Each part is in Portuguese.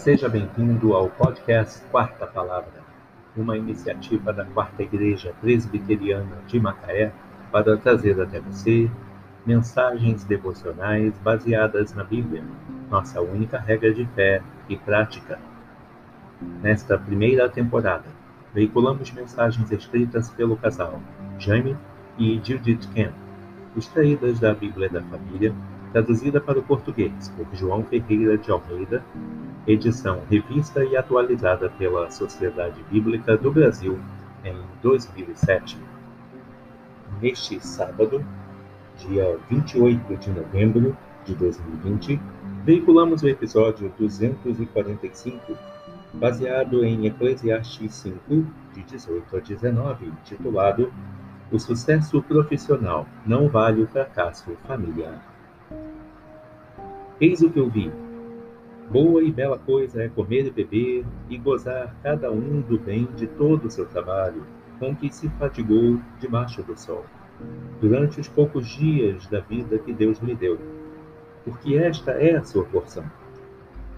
Seja bem-vindo ao podcast Quarta Palavra, uma iniciativa da Quarta Igreja Presbiteriana de Macaé para trazer até você mensagens devocionais baseadas na Bíblia, nossa única regra de fé e prática. Nesta primeira temporada, veiculamos mensagens escritas pelo casal Jaime e Judith Kemp, extraídas da Bíblia da Família, traduzida para o português por João Ferreira de Almeida, edição revista e atualizada pela Sociedade Bíblica do Brasil em 2007. Neste sábado, dia 28 de novembro de 2020, veiculamos o episódio 245, baseado em Eclesiastes 5, de 18 a 19, titulado O sucesso profissional não vale o fracasso familiar. Eis o que eu vi. Boa e bela coisa é comer e beber e gozar cada um do bem de todo o seu trabalho, com que se fatigou debaixo do sol, durante os poucos dias da vida que Deus lhe deu, porque esta é a sua porção.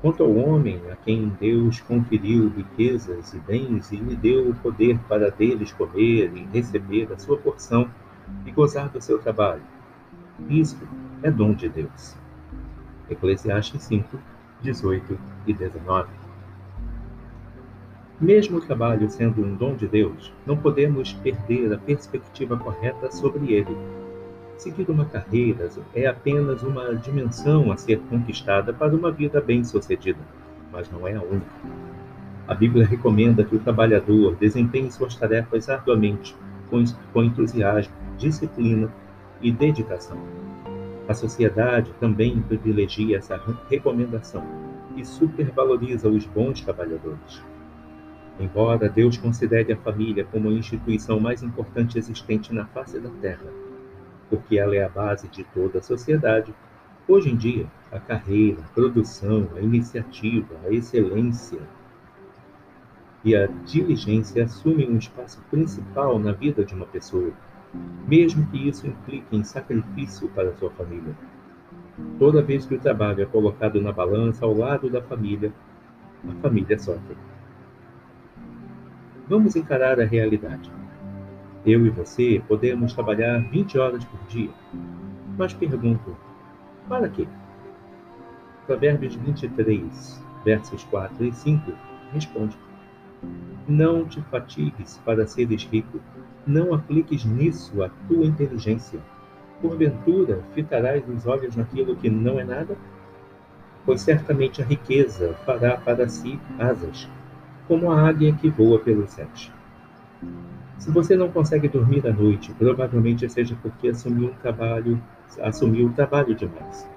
Quanto ao homem a quem Deus conferiu riquezas e bens e lhe deu o poder para deles comer e receber a sua porção e gozar do seu trabalho, isto é dom de Deus. Eclesiastes 5, 18 e 19. Mesmo o trabalho sendo um dom de Deus, não podemos perder a perspectiva correta sobre ele. Seguir uma carreira é apenas uma dimensão a ser conquistada para uma vida bem-sucedida, mas não é a única. A Bíblia recomenda que o trabalhador desempenhe suas tarefas arduamente, com entusiasmo, disciplina e dedicação. A sociedade também privilegia essa recomendação e supervaloriza os bons trabalhadores. Embora Deus considere a família como a instituição mais importante existente na face da Terra, porque ela é a base de toda a sociedade, hoje em dia a carreira, a produção, a iniciativa, a excelência e a diligência assumem um espaço principal na vida de uma pessoa mesmo que isso implique em sacrifício para sua família. Toda vez que o trabalho é colocado na balança ao lado da família, a família sofre. Vamos encarar a realidade. Eu e você podemos trabalhar 20 horas por dia. Mas pergunto, para quê? Provérbios 23, versos 4 e 5 responde: Não te fatigues para seres rico, não apliques nisso a tua inteligência. Porventura, fitarás os olhos naquilo que não é nada? Pois certamente a riqueza fará para si asas, como a águia que voa pelos céus. Se você não consegue dormir à noite, provavelmente seja porque assumiu um trabalho, assumiu o trabalho demais.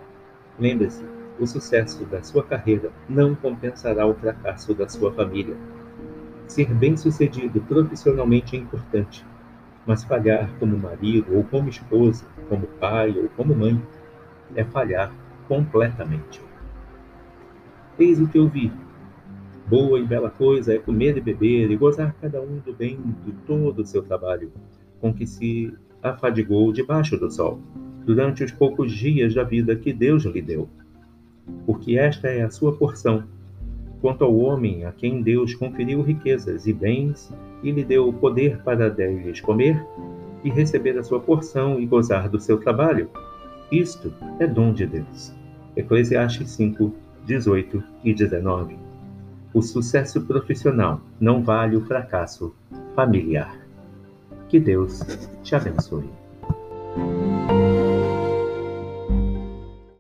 Lembre-se, o sucesso da sua carreira não compensará o fracasso da sua família. Ser bem-sucedido profissionalmente é importante, mas falhar como marido, ou como esposa, como pai ou como mãe, é falhar completamente. Eis o que eu vi. Boa e bela coisa é comer e beber e gozar cada um do bem de todo o seu trabalho, com que se afadigou debaixo do sol, durante os poucos dias da vida que Deus lhe deu. Porque esta é a sua porção Quanto ao homem a quem Deus conferiu riquezas e bens e lhe deu o poder para deles comer e receber a sua porção e gozar do seu trabalho, isto é dom de Deus. Eclesiastes 5, 18 e 19. O sucesso profissional não vale o fracasso familiar. Que Deus te abençoe.